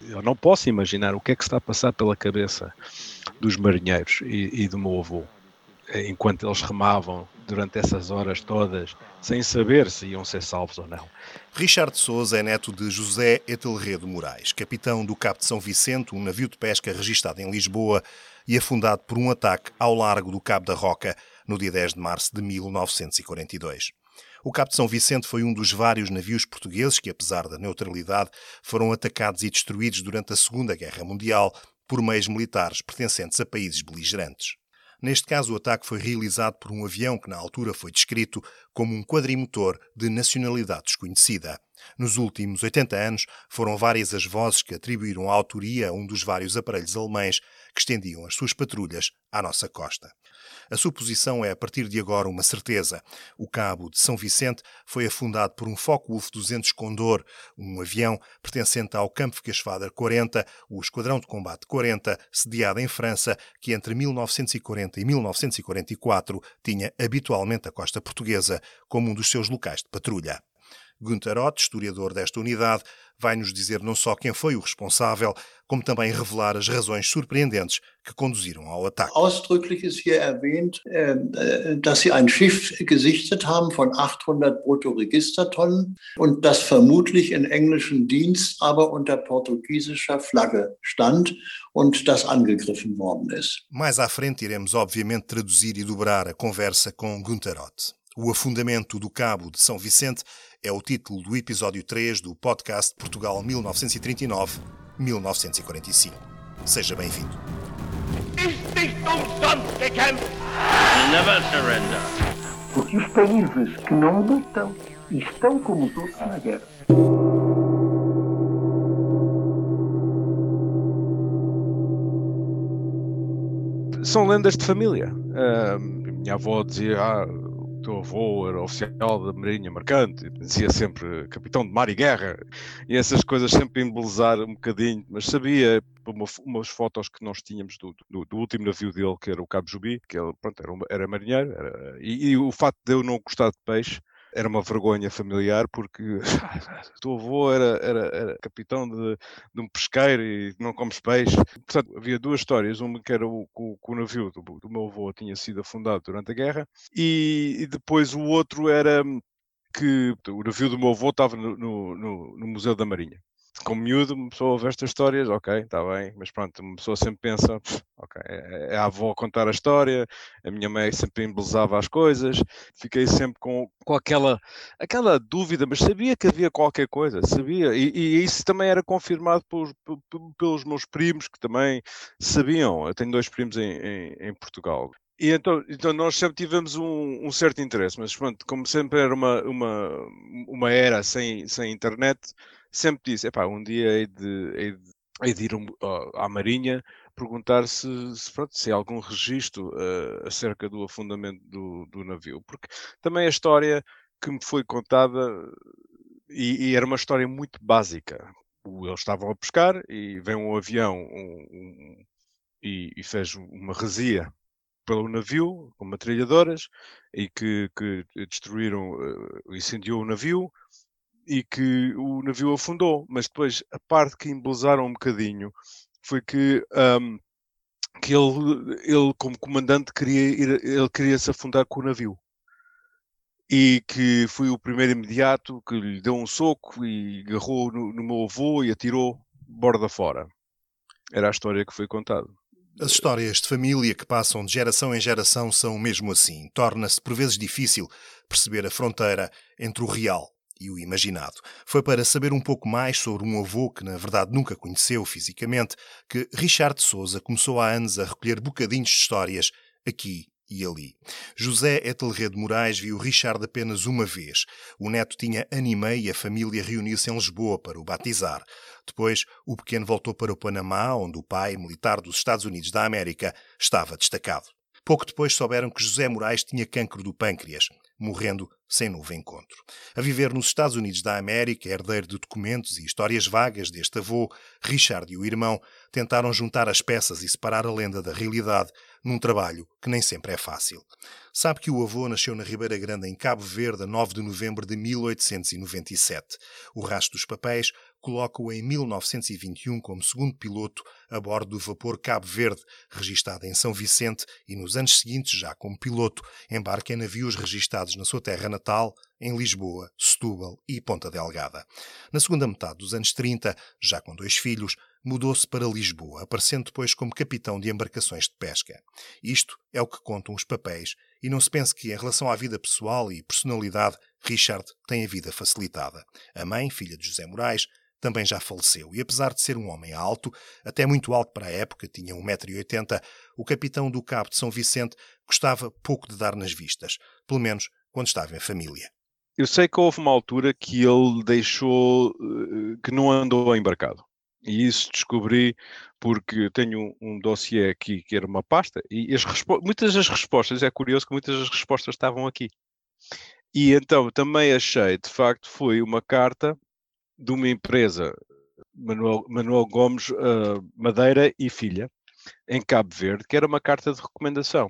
Eu não posso imaginar o que é que está a passar pela cabeça dos marinheiros e, e do meu avô enquanto eles remavam durante essas horas todas, sem saber se iam ser salvos ou não. Richard Souza é neto de José Etelredo Moraes, capitão do Cabo de São Vicente, um navio de pesca registado em Lisboa e afundado por um ataque ao largo do Cabo da Roca no dia 10 de março de 1942. O Cabo de São Vicente foi um dos vários navios portugueses que, apesar da neutralidade, foram atacados e destruídos durante a Segunda Guerra Mundial por meios militares pertencentes a países beligerantes. Neste caso, o ataque foi realizado por um avião que, na altura, foi descrito como um quadrimotor de nacionalidade desconhecida. Nos últimos 80 anos, foram várias as vozes que atribuíram a autoria a um dos vários aparelhos alemães que estendiam as suas patrulhas à nossa costa. A suposição é, a partir de agora, uma certeza. O cabo de São Vicente foi afundado por um Focke-Wulf 200 Condor, um avião pertencente ao Kampfgeschwader 40, o Esquadrão de Combate 40, sediado em França, que entre 1940 e 1944 tinha habitualmente a costa portuguesa como um dos seus locais de patrulha. Günther Ott, historiador desta unidade, vai nos dizer não só quem foi o responsável, como também revelar as razões surpreendentes que conduziram ao ataque. Ausdrücklich ist hier erwähnt, äh, dass sie ein Schiff gesichtet haben von 800 Bruttoregistertonnen und das vermutlich in englischen Dienst, aber unter portugiesischer Flagge stand und das angegriffen worden ist. Mais à frente iremos obviamente traduzir e dobrar a conversa com Günther Ott. O afundamento do Cabo de São Vicente é o título do episódio 3 do podcast Portugal 1939-1945. Seja bem-vindo. Porque os países que não lutam estão como os outros na guerra. São lendas de família. Uh, minha avó dizia, ah, teu avô era oficial da Marinha Mercante, dizia sempre capitão de mar e guerra, e essas coisas sempre embelezar um bocadinho, mas sabia uma, umas fotos que nós tínhamos do, do, do, último navio dele, que era o Cabo Jubi, que ele pronto, era, era marinheiro, era, e, e, o facto de eu não gostar de peixe era uma vergonha familiar porque o teu avô era, era, era capitão de, de, um pesqueiro e não comes peixe. Portanto, havia duas histórias. Uma que era o, o, o navio do, do, meu avô tinha sido afundado durante a guerra e, e depois o outro era que o navio do meu avô estava no, no, no Museu da Marinha como miúdo, uma pessoa ouve estas histórias, ok, está bem, mas pronto, uma pessoa sempre pensa, ok, é, é a avó contar a história, a minha mãe sempre embelezava as coisas, fiquei sempre com, com aquela, aquela dúvida, mas sabia que havia qualquer coisa, sabia, e, e isso também era confirmado por, pelos meus primos, que também sabiam, eu tenho dois primos em, em, em Portugal, e então, então nós sempre tivemos um, um, certo interesse, mas pronto, como sempre era uma, uma, uma era sem, sem internet, sempre disse, epá, um dia hei de, hei de, hei de ir à Marinha perguntar se, se, pronto, se há algum registro uh, acerca do afundamento do, do, navio, porque também a história que me foi contada, e, e era uma história muito básica, eles estavam a pescar e vem um avião um, um, e, e, fez uma resia pelo navio com metralhadoras e que, que destruíram, uh, incendiou o navio e que o navio afundou. Mas depois a parte que embelezaram um bocadinho foi que, um, que ele, ele, como comandante, queria ir, ele queria se afundar com o navio. E que foi o primeiro imediato que lhe deu um soco e agarrou no, no meu avô e atirou borda fora. Era a história que foi contada. As histórias de família que passam de geração em geração são mesmo assim. Torna-se por vezes difícil perceber a fronteira entre o real e o imaginado. Foi para saber um pouco mais sobre um avô que, na verdade, nunca conheceu fisicamente, que Richard Souza começou há anos a recolher bocadinhos de histórias aqui e ali. José Etelredo Moraes viu Richard apenas uma vez. O neto tinha anime e a família reuniu-se em Lisboa para o batizar. Depois, o pequeno voltou para o Panamá, onde o pai, militar dos Estados Unidos da América, estava destacado. Pouco depois souberam que José Moraes tinha cancro do pâncreas morrendo sem novo encontro. A viver nos Estados Unidos da América, herdeiro de documentos e histórias vagas deste avô, Richard e o irmão tentaram juntar as peças e separar a lenda da realidade num trabalho que nem sempre é fácil. Sabe que o avô nasceu na Ribeira Grande, em Cabo Verde, a 9 de novembro de 1897. O rastro dos papéis coloca-o em 1921 como segundo piloto a bordo do vapor Cabo Verde, registado em São Vicente, e nos anos seguintes, já como piloto, embarca em navios registados na sua terra natal, em Lisboa, Setúbal e Ponta Delgada. Na segunda metade dos anos 30, já com dois filhos, mudou-se para Lisboa, aparecendo depois como capitão de embarcações de pesca. Isto é o que contam os papéis, e não se pense que, em relação à vida pessoal e personalidade, Richard tem a vida facilitada. A mãe, filha de José Moraes, também já faleceu, e apesar de ser um homem alto, até muito alto para a época, tinha 1,80m, o capitão do Cabo de São Vicente gostava pouco de dar nas vistas, pelo menos quando estava em família. Eu sei que houve uma altura que ele deixou, eh, que não andou embarcado. E isso descobri porque tenho um, dossiê aqui que era uma pasta e as muitas das respostas, é curioso que muitas das respostas estavam aqui. E então também achei, de facto, foi uma carta de uma empresa, Manuel, Manuel Gomes uh, Madeira e Filha, em Cabo Verde, que era uma carta de recomendação,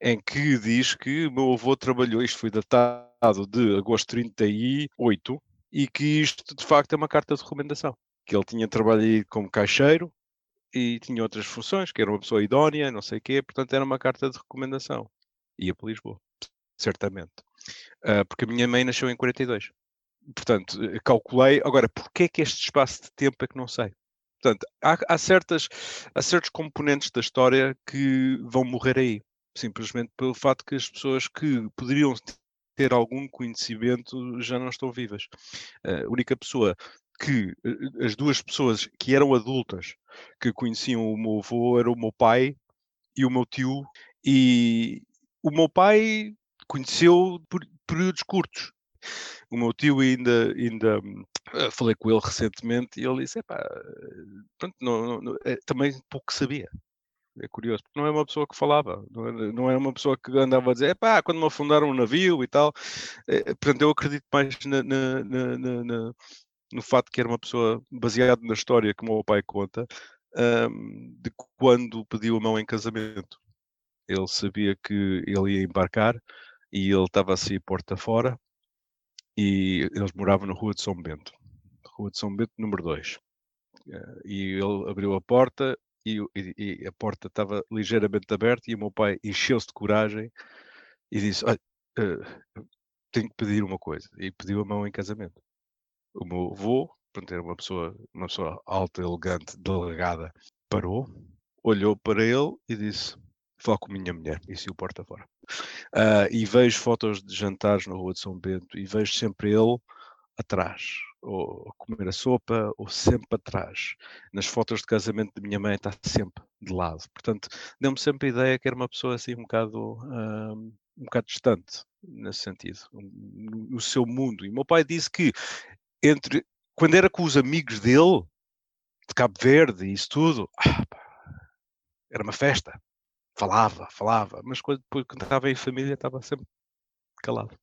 em que diz que meu avô trabalhou, isto foi datado de agosto de 38, e que isto de facto é uma carta de recomendação que ele tinha trabalhado como caixeiro e tinha outras funções, que era uma pessoa idónea, não sei o quê, portanto era uma carta de recomendação. Ia para Lisboa, certamente. Uh, porque a minha mãe nasceu em 42. Portanto, eh, calculei. Agora, porquê é que este espaço de tempo é que não sei? Portanto, há, há, certas, há certos componentes da história que vão morrer aí. Simplesmente pelo fato que as pessoas que poderiam ter algum conhecimento já não estão vivas. A única pessoa que eh, as duas pessoas que eram adultas que conheciam o meu avô era o meu pai e o meu tio e o meu pai conheceu por períodos curtos. O meu tio ainda, ainda uh, falei com ele recentemente e ele disse, pronto, não, não, é, também pouco sabia. É curioso, porque não é uma pessoa que falava, não é, é uma pessoa que andava a dizer, pá, quando me afundaram um navio e tal. É, portanto, eu acredito mais na, na, na, no fato que era uma pessoa baseado na história que o meu pai conta, um, de quando pediu a mão em casamento. Ele sabia que ele ia embarcar e ele estava assim porta fora e eles moravam na Rua de São Bento, Rua de São Bento número 2. Eh, e ele abriu a porta e, e, e, a porta estava ligeiramente aberta e o meu pai encheu-se de coragem e disse, uh, tenho que pedir uma coisa. E pediu a mão em casamento o meu avô, pronto, era uma pessoa, uma pessoa alta, elegante, delegada, parou, olhou para ele e disse: Fala com minha mulher, e se o porta fora. Uh, e vejo fotos de jantares na Rua de São Bento e vejo sempre ele atrás, ou a comer a sopa, ou sempre atrás. Nas fotos de casamento da minha mãe está sempre de lado. Portanto, deu-me sempre a ideia que era uma pessoa assim um bocado, uh, um bocado distante, nesse sentido, no seu mundo. E meu pai disse que entre quando era com os amigos dele, de Cabo Verde e isso tudo, ah, era uma festa. Falava, falava, mas quando, depois, quando estava em família estava sempre calado.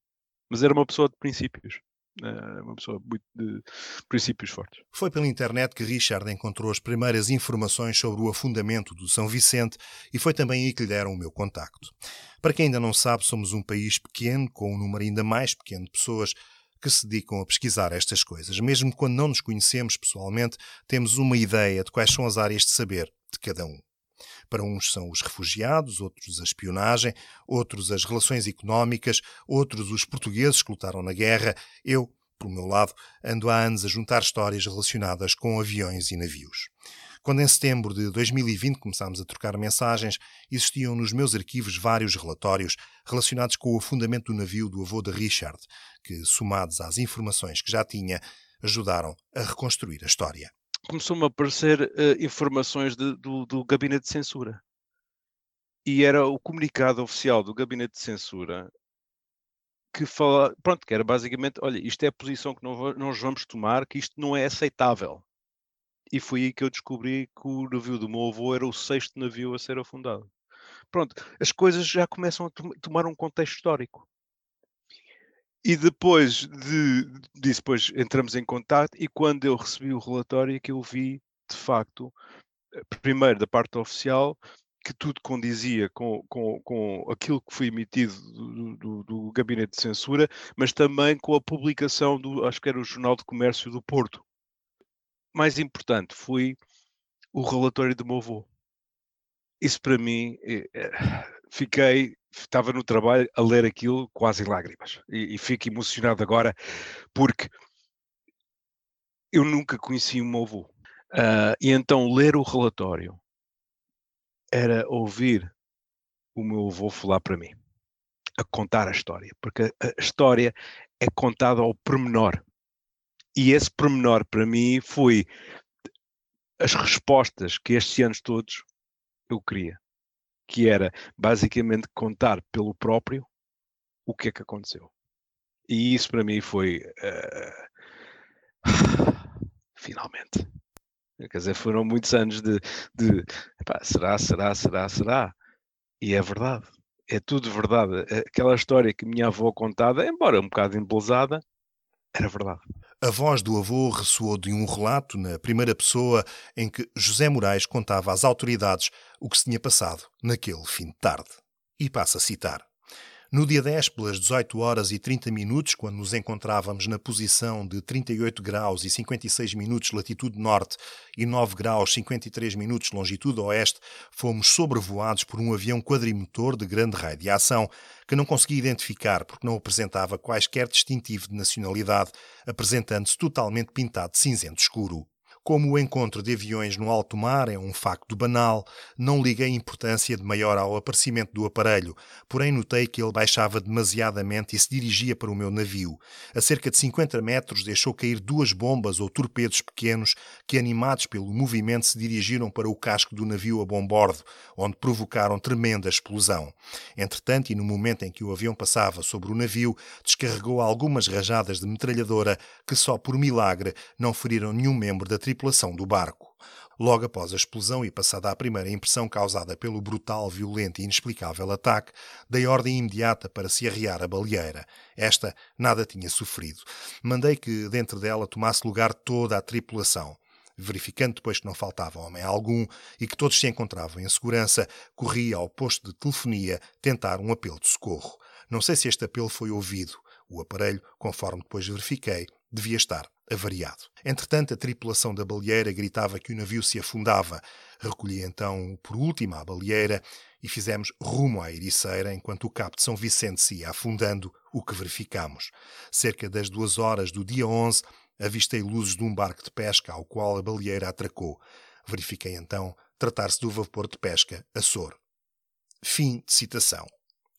Mas era uma pessoa de princípios. Eh, uma pessoa muito de princípios fortes. Foi pela internet que Richard encontrou as primeiras informações sobre o afundamento do São Vicente e foi também aí que lhe deram o meu contacto. Para quem ainda não sabe, somos um país pequeno, com um número ainda mais pequeno de pessoas que se dedicam a pesquisar estas coisas. Mesmo quando não nos conhecemos pessoalmente, temos uma ideia de quais são as áreas de saber de cada um. Para uns são os refugiados, outros a espionagem, outros as relações económicas, outros os portugueses que lutaram na guerra. Eu, por meu lado, ando há anos a juntar histórias relacionadas com aviões e navios. Quando em setembro de 2020 começámos a trocar mensagens, existiam nos meus arquivos vários relatórios relacionados com o afundamento do navio do avô de Richard, que, somados às informações que já tinha, ajudaram a reconstruir a história. Começou-me a aparecer uh, informações de, do, do gabinete de censura. E era o comunicado oficial do gabinete de censura que fala, pronto, que era basicamente, olha, isto é a posição que nós vamos tomar, que isto não é aceitável. E foi aí que eu descobri que o navio do meu avô era o sexto navio a ser afundado. Pronto, as coisas já começam a tomar um contexto histórico. E depois de, disso, depois entramos em contato e quando eu recebi o relatório é que eu vi, de facto, primeiro da parte oficial, que tudo condizia com, com, com aquilo que foi emitido do, do, do, gabinete de censura, mas também com a publicação do, acho que era o Jornal de Comércio do Porto. Mais importante foi o relatório do meu avô. Isso para mim, é, é, fiquei, estava no trabalho a ler aquilo quase em lágrimas. E, e fico emocionado agora porque eu nunca conheci o meu avô. Uh, e então ler o relatório era ouvir o meu avô falar para mim, a contar a história, porque a história é contada ao pormenor. E esse pormenor para mim foi as respostas que estes anos todos eu queria, que era basicamente contar pelo próprio o que é que aconteceu. E isso para mim foi uh... finalmente. Quer dizer, foram muitos anos de, de epá, será, será, será, será. E é verdade. É tudo verdade. Aquela história que minha avó contava, embora um bocado embelezada, era verdade. A voz do avô ressoou de um relato na primeira pessoa em que José Moraes contava às autoridades o que se tinha passado naquele fim de tarde. E passa a citar. No dia 10, pelas 18 horas e 30 minutos, quando nos encontrávamos na posição de 38 graus e 56 minutos latitude norte e 9 graus 53 minutos longitude oeste, fomos sobrevoados por um avião quadrimotor de grande raio de ação que não consegui identificar porque não apresentava quaisquer distintivo de nacionalidade, apresentando-se totalmente pintado de cinzento escuro. Como o encontro de aviões no alto mar é um facto banal, não liguei importância de maior ao aparecimento do aparelho, porém notei que ele baixava demasiadamente e se dirigia para o meu navio. A cerca de 50 metros deixou cair duas bombas ou torpedos pequenos que, animados pelo movimento, se dirigiram para o casco do navio a bombordo, onde provocaram tremenda explosão. Entretanto, e no momento em que o avião passava sobre o navio, descarregou algumas rajadas de metralhadora que só por milagre não feriram nenhum membro da tripulação tripulação do barco. Logo após a explosão e passada a primeira impressão causada pelo brutal, violento e inexplicável ataque, dei ordem imediata para se arriar a baleeira. Esta nada tinha sofrido. Mandei que dentro dela tomasse lugar toda a tripulação. Verificando depois que não faltava homem algum e que todos se encontravam em segurança, corri ao posto de telefonia tentar um apelo de socorro. Não sei se este apelo foi ouvido. O aparelho, conforme depois verifiquei, devia estar avariado. Entretanto, a tripulação da baleeira gritava que o navio se afundava. Recolhi então, por último, a baleeira e fizemos rumo à Ericeira enquanto o cabo de São Vicente se ia afundando, o que verificamos. Cerca das duas horas do dia 11, avistei luzes de um barco de pesca ao qual a baleeira atracou. Verifiquei então tratar-se do vapor de pesca Açor. Fim de citação.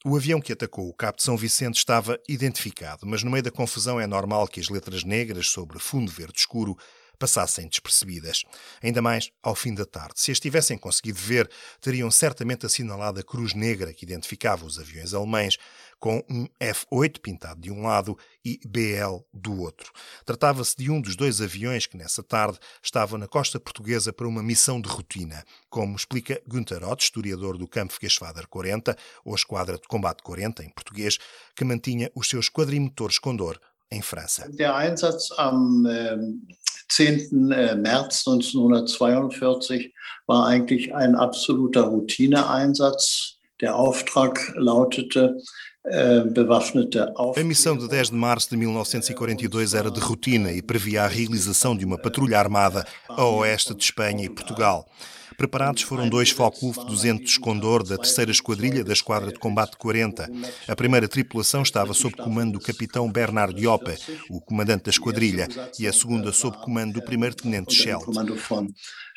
O avião que atacou o Cabo de São Vicente estava identificado, mas no meio da confusão é normal que as letras negras sobre fundo verde escuro passassem despercebidas. Ainda mais ao fim da tarde. Se as tivessem conseguido ver, teriam certamente assinalado a cruz negra que identificava os aviões alemães, com um F-8 pintado de um lado e BL do outro. Tratava-se de um dos dois aviões que nessa tarde estavam na costa portuguesa para uma missão de rotina, como explica Günther Ott, historiador do Kampfgeschwader 40, ou Esquadra de Combate 40 em português, que mantinha os seus quadrimotores Condor em França. Der Einsatz am 10. Äh, März 1942 war eigentlich ein absoluter Routineeinsatz. Der Auftrag lautete, äh, a missão de 10 de março de 1942 era de rotina e previa a realização de uma patrulha armada a oeste de Espanha e Portugal. Preparados foram dois Focke-Wulf 200 Condor da terceira esquadrilha da Esquadra de Combate 40. A primeira tripulação estava sob comando do capitão Bernard Joppe, o comandante da esquadrilha, e a segunda sob comando do primeiro-tenente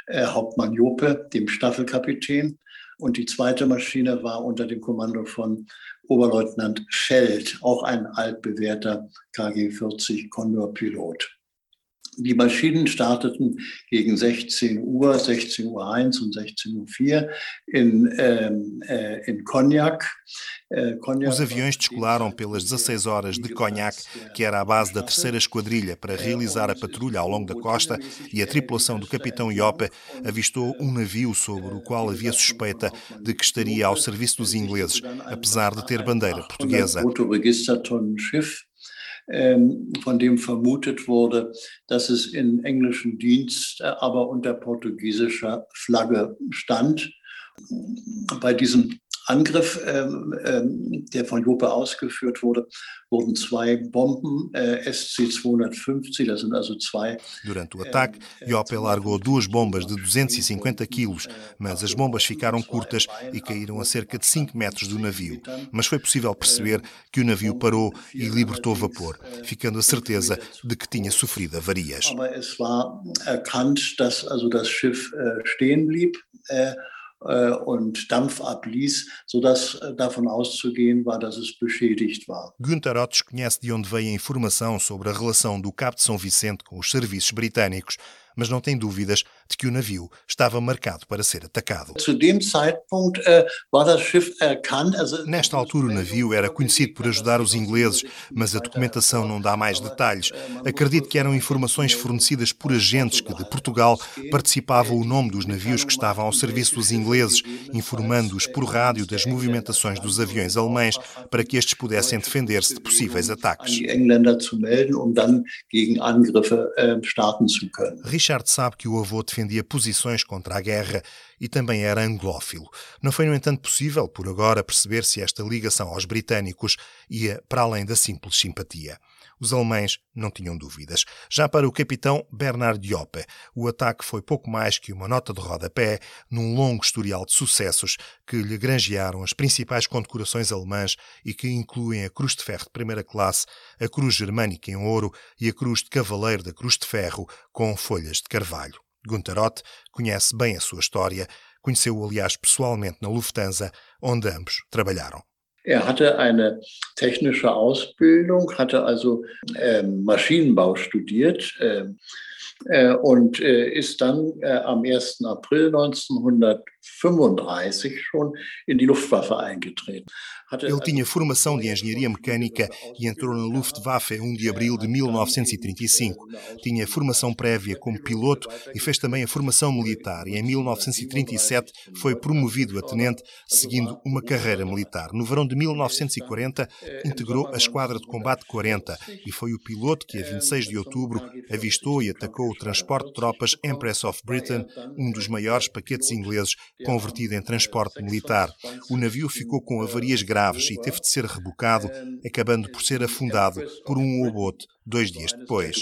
Schelt. Hauptmann Joppe, dem Staffelkapitän, und die zweite Maschine war unter dem Kommando von Oberleutnant Schelt, auch ein altbewährter KG-40 Condor-Pilot. Die Maschinen starteten gegen 16 Uhr, 16 Uhr 1 und 16 Uhr 4 in, ähm, äh, in Cognac. Äh, Os aviões descolaram pelas 16 horas de Cognac, que era a base da terceira esquadrilha, para realizar a patrulha ao longo da costa e a tripulação do capitão Iope avistou um navio sobre o qual havia suspeita de que estaria ao serviço dos ingleses, apesar de ter bandeira portuguesa. Ähm, von dem vermutet wurde, dass es in englischen Dienst, äh, aber unter portugiesischer Flagge stand. Bei diesem Angriff, ähm, ähm, der von Jope ausgeführt wurde, wurden zwei Bomben äh, SC-250, das sind also zwei. Durante o ataque, Jope largou duas bombas de 250 quilos, mas as bombas ficaram curtas e caíram a cerca de 5 metros do navio. Mas foi possível perceber que o navio parou e libertou vapor, ficando a certeza de que tinha sofrido avarias. Aber es war erkannt, dass also das Schiff äh, stehen blieb. Äh, und Dampf abließ, sodass äh, davon auszugehen war, dass es beschädigt war. Günther Ottes conhece de onde veio a informação sobre a relação do Cabo de São Vicente com os serviços britânicos mas não tem dúvidas de que o navio estava marcado para ser atacado. Äh, Nesta altura, o navio era conhecido por ajudar os ingleses, mas a documentação não dá mais detalhes. Acredito que eram informações fornecidas por agentes que, de Portugal, participavam o nome dos navios que estavam ao serviço dos ingleses, informando-os por rádio das movimentações dos aviões alemães para que estes pudessem defender-se de possíveis ataques. Richard sabe que o avô defendia posições contra a guerra e também era anglófilo. Não foi, no entanto, possível, por agora, perceber se esta ligação aos britânicos ia para além da simples simpatia. Os alemães não tinham dúvidas. Já para o capitão Bernard Dioppe, o ataque foi pouco mais que uma nota de rodapé num longo historial de sucessos que lhe granjearam as principais condecorações alemãs e que incluem a Cruz de Ferro de primeira classe, a Cruz Germânica em ouro e a Cruz de Cavaleiro da Cruz de Ferro com folhas de carvalho. Gunther Ott conhece bem a sua história, conheceu-o, aliás, pessoalmente na Lufthansa, onde ambos trabalharam. Er hatte eine technische Ausbildung, hatte also äh, Maschinenbau studiert äh, äh, und äh, ist dann äh, am 1. April 1935 schon in die Luftwaffe eingetreten. Ele tinha formação de engenharia mecânica e entrou na Luftwaffe 1 de abril de 1935. Tinha formação prévia como piloto e fez também a formação militar e em 1937 foi promovido a tenente, seguindo uma carreira militar. No verão de 1940 integrou a Esquadra de Combate 40 e foi o piloto que, a 26 de outubro, avistou e atacou o transporte de tropas Empress of Britain, um dos maiores paquetes ingleses convertido em transporte militar. O navio ficou com avarias graves e teve de ser rebocado, acabando por ser afundado por um U-boot dois dias depois.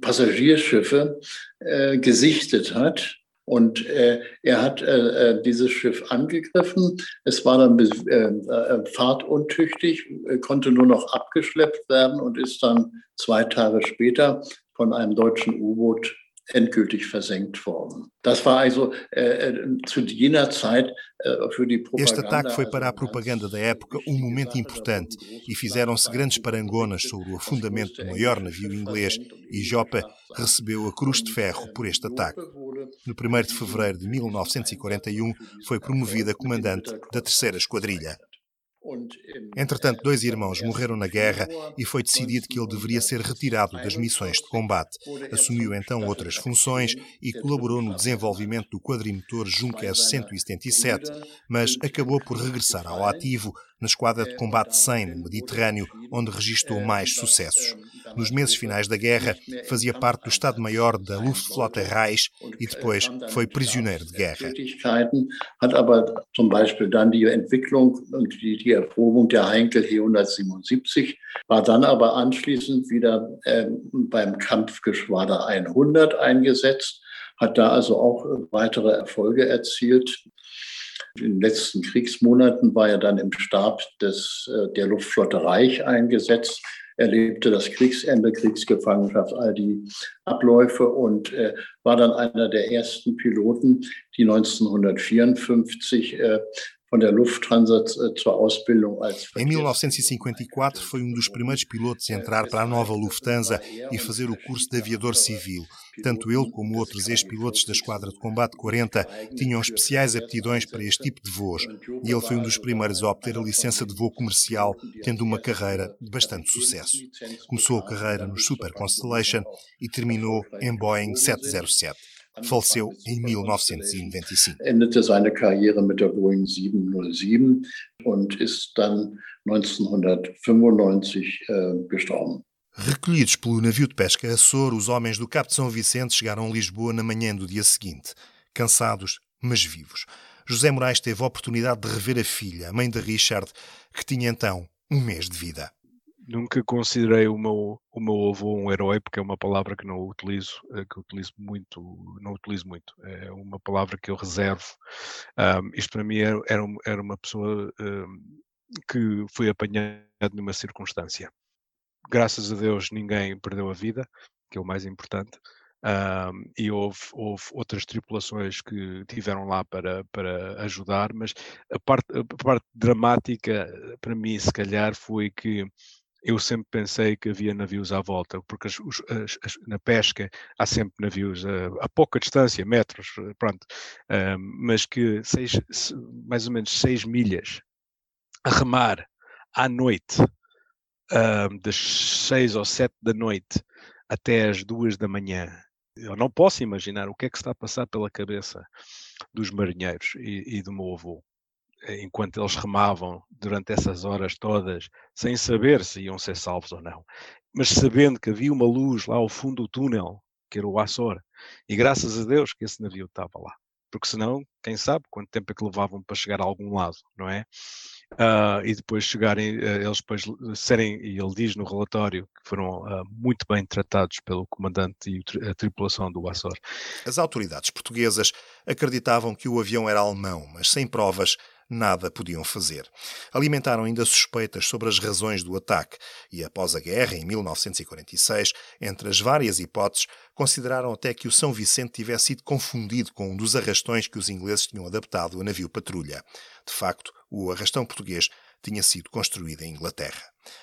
Passagierschiffe äh, gesichtet hat. Und äh, er hat äh, äh, dieses Schiff angegriffen. Es war dann äh, fahrtuntüchtig, konnte nur noch abgeschleppt werden und ist dann zwei Tage später von einem deutschen U-Boot endgültig versenkt worden. Das war also äh, äh, zu jener Zeit äh, für die Propaganda. Este ataque foi para a propaganda da época um momento importante e fizeram-se grandes parangonas sobre o afundamento do maior navio inglês e Jopa recebeu a Cruz de Ferro por este ataque. No 1 de fevereiro de 1941 foi promovida comandante da Terceira Esquadrilha. Entretanto, dois irmãos morreram na guerra e foi decidido que ele deveria ser retirado das missões de combate. Assumiu então outras funções e colaborou no desenvolvimento do quadrimotor Junkers 177, mas acabou por regressar ao ativo na esquadra de combate 100 no Mediterrâneo, onde registrou mais sucessos. Nos meses finais da guerra, fazia parte do Estado-Maior da Luftflotte Reich e depois foi prisioneiro de guerra. Hat aber zum Beispiel dann die Entwicklung und die, die Erprobung der Heinkel He-177, war dann aber anschließend wieder äh, beim Kampfgeschwader 100 eingesetzt, hat da also auch weitere Erfolge erzielt. In den letzten Kriegsmonaten war er dann im Stab des, äh, der Luftflotte Reich eingesetzt. Erlebte das Kriegsende, Kriegsgefangenschaft, all die Abläufe und äh, war dann einer der ersten Piloten, die 1954 äh, als Em 1954 foi um dos primeiros pilotos a entrar para a nova Lufthansa e fazer o curso de aviador civil. Tanto ele como outros ex-pilotos da Esquadra de Combate 40 tinham especiais aptidões para este tipo de voos e ele foi um dos primeiros a obter a licença de voo comercial, tendo uma carreira de bastante sucesso. Começou a carreira no Super Constellation e terminou em Boeing 707. Faleceu em 1995. Endete seine Karriere mit der Boeing 707 und ist dann 1995 äh, gestorben. Recolhidos pelo navio de pesca Açor, os homens do Cabo de São Vicente chegaram a Lisboa na manhã do dia seguinte. Cansados, mas vivos. José Moraes teve a oportunidade de rever a filha, a mãe de Richard, que tinha então um mês de vida. Nunca considerei o meu, o meu avô um herói, porque é uma palavra que não utilizo, eh, que utilizo muito, não utilizo muito. É uma palavra que eu reservo. Um, isto para mim era, era uma pessoa um, que foi apanhada numa circunstância. Graças a Deus ninguém perdeu a vida, que é o mais importante. Um, e houve, houve, outras tripulações que tiveram lá para, para ajudar, mas a parte, a parte dramática para mim, se calhar, foi que eu sempre pensei que havia navios à volta, porque as, as, as, na pesca há sempre navios a, a pouca distância, metros, pronto, mas que seis, mais ou menos seis milhas a remar à noite, das seis ou sete da noite até às duas da manhã. Eu não posso imaginar o que é que está a passar pela cabeça dos marinheiros e, e do meu avô enquanto eles remavam durante essas horas todas, sem saber se iam ser salvos ou não, mas sabendo que havia uma luz lá ao fundo do túnel, que era o Açor, e graças a Deus que esse navio estava lá, porque senão, quem sabe quanto tempo é que levavam para chegar a algum lado, não é? Uh, e depois chegarem, uh, eles depois serem, e ele diz no relatório, que foram uh, muito bem tratados pelo comandante e a tripulação do Açor. As autoridades portuguesas acreditavam que o avião era alemão, mas sem provas nada podiam fazer. Alimentaram ainda suspeitas sobre as razões do ataque e, após a guerra, em 1946, entre as várias hipóteses, consideraram até que o São Vicente tivesse sido confundido com um dos arrastões que os ingleses tinham adaptado a navio patrulha. De facto, o arrastão português tinha sido construído em Inglaterra.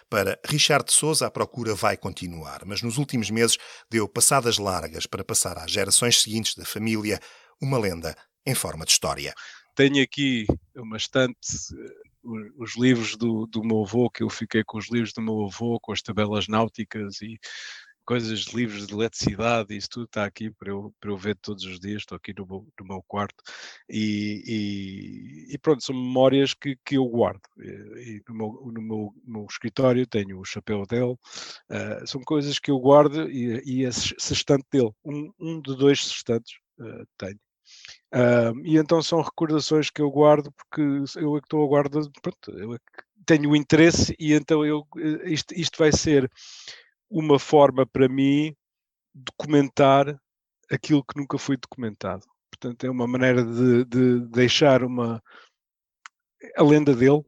Para Richard de Souza, a procura vai continuar, mas nos últimos meses deu passadas largas para passar às gerações seguintes da família uma lenda em forma de história tenho aqui uma estante, eh, os livros do, do meu avô, que eu fiquei com os livros do meu avô, com as tabelas náuticas e coisas, livros de eletricidade, isso tudo está aqui para eu, para eu ver todos os dias, estou aqui no meu, no meu quarto. E, e, e, pronto, são memórias que, que eu guardo. E, no, meu, no meu, meu escritório tenho o chapéu dele, uh, são coisas que eu guardo e, e esse, estante dele, um, um de dois estantes uh, tenho. Uh, e então são recordações que eu guardo porque eu é que estou a guardar, pronto, eu é que tenho interesse e então eu, eh, isto, isto vai ser uma forma para mim documentar aquilo que nunca foi documentado. Portanto, é uma maneira de, de deixar uma a lenda dele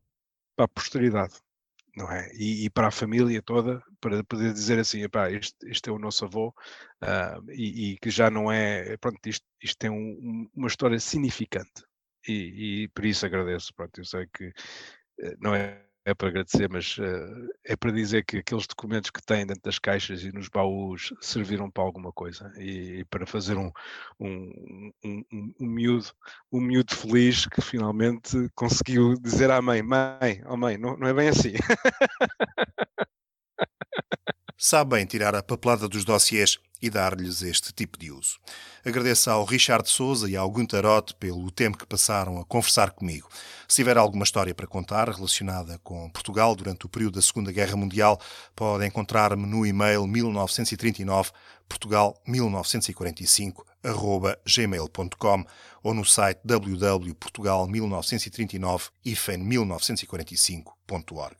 para a posteridade não é? E, e, para a família toda, para poder dizer assim, epá, este, este é o nosso avô, uh, e, e, que já não é, pronto, isto, isto tem um, uma história significante, e, e, por isso agradeço, pronto, eu sei que eh, não é é para agradecer, mas uh, é para dizer que aqueles documentos que têm dentro das caixas e nos baús serviram para alguma coisa e, e para fazer um, um, um, um, miúdo, um miúdo feliz que finalmente conseguiu dizer à mãe: Mãe, oh mãe, não, não é bem assim. Sabe bem tirar a papelada dos dossiês e dar-lhes este tipo de uso. Agradeço ao Richard Souza e ao Guntarote pelo tempo que passaram a conversar comigo. Se tiver alguma história para contar relacionada com Portugal durante o período da Segunda Guerra Mundial, pode encontrar-me no e-mail 1939 portugal1945 gmail.com ou no site www.portugal1939-1945.org.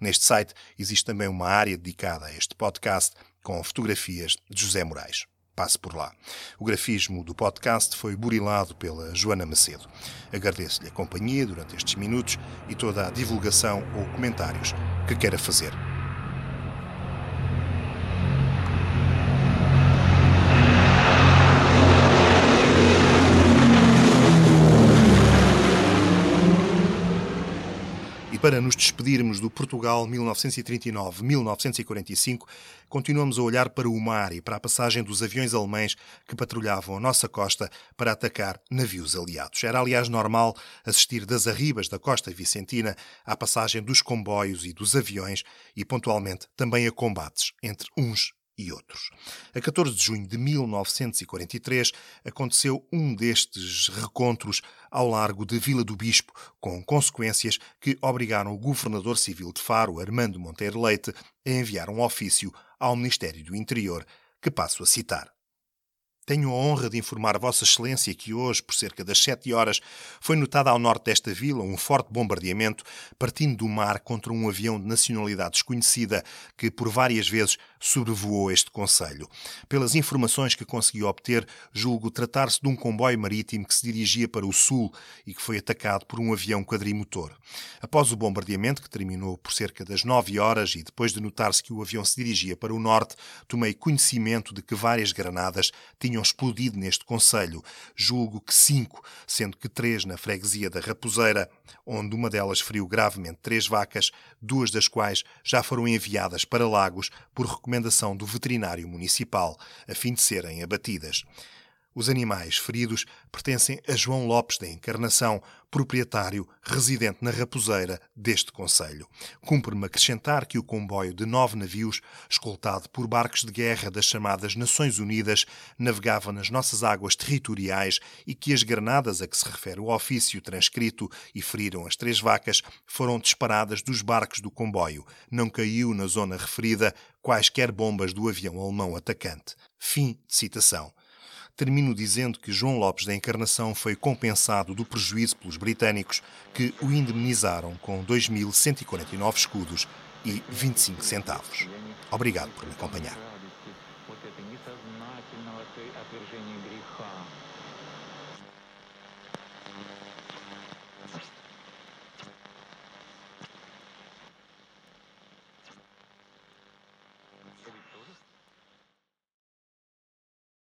Neste site existe também uma área dedicada a este podcast com fotografias de José Moraes. Passe por lá. O grafismo do podcast foi burilado pela Joana Macedo. Agradeço-lhe a companhia durante estes minutos e toda a divulgação ou comentários que queira fazer. Para nos despedirmos do Portugal 1939-1945, continuamos a olhar para o mar e para a passagem dos aviões alemães que patrulhavam a nossa costa para atacar navios aliados. Era, aliás, normal assistir das arribas da costa vicentina à passagem dos comboios e dos aviões e, pontualmente, também a combates entre uns e outros. A 14 de junho de 1943 aconteceu um destes recontros ao largo de Vila do Bispo, com consequências que obrigaram o governador civil de Faro, Armando Monteiro Leite, a enviar um ofício ao Ministério do Interior, que passo a citar. Tenho a honra de informar Vossa Excelência que hoje, por cerca das sete horas, foi notado ao norte desta vila um forte bombardeamento partindo do mar contra um avião de nacionalidade desconhecida que por várias vezes sobrevoou este concelho. Pelas informações que consegui obter, julgo tratar-se de um comboio marítimo que se dirigia para o sul e que foi atacado por um avião quadrimotor. Após o bombardeamento, que terminou por cerca das nove horas e depois de notar-se que o avião se dirigia para o norte, tomei conhecimento de que várias granadas tinham explodido neste concelho. Julgo que cinco, sendo que três na freguesia da Raposeira, onde uma delas feriu gravemente três vacas, duas das quais já foram enviadas para Lagos por recomendação do veterinário municipal, a fim de serem abatidas. Os animais feridos pertencem a João Lopes da Encarnação, proprietário residente na Raposeira deste Conselho. Cumpre-me acrescentar que o comboio de nove navios, escoltado por barcos de guerra das chamadas Nações Unidas, navegava nas nossas águas territoriais e que as granadas a que se refere o ofício transcrito e feriram as três vacas foram disparadas dos barcos do comboio. Não caiu na zona referida quaisquer bombas do avião alemão atacante. Fim de citação termino dizendo que João Lopes da Encarnação foi compensado do prejuízo pelos britânicos que o indemnizaram com 2.149 escudos e 25 centavos. Obrigado por me acompanhar.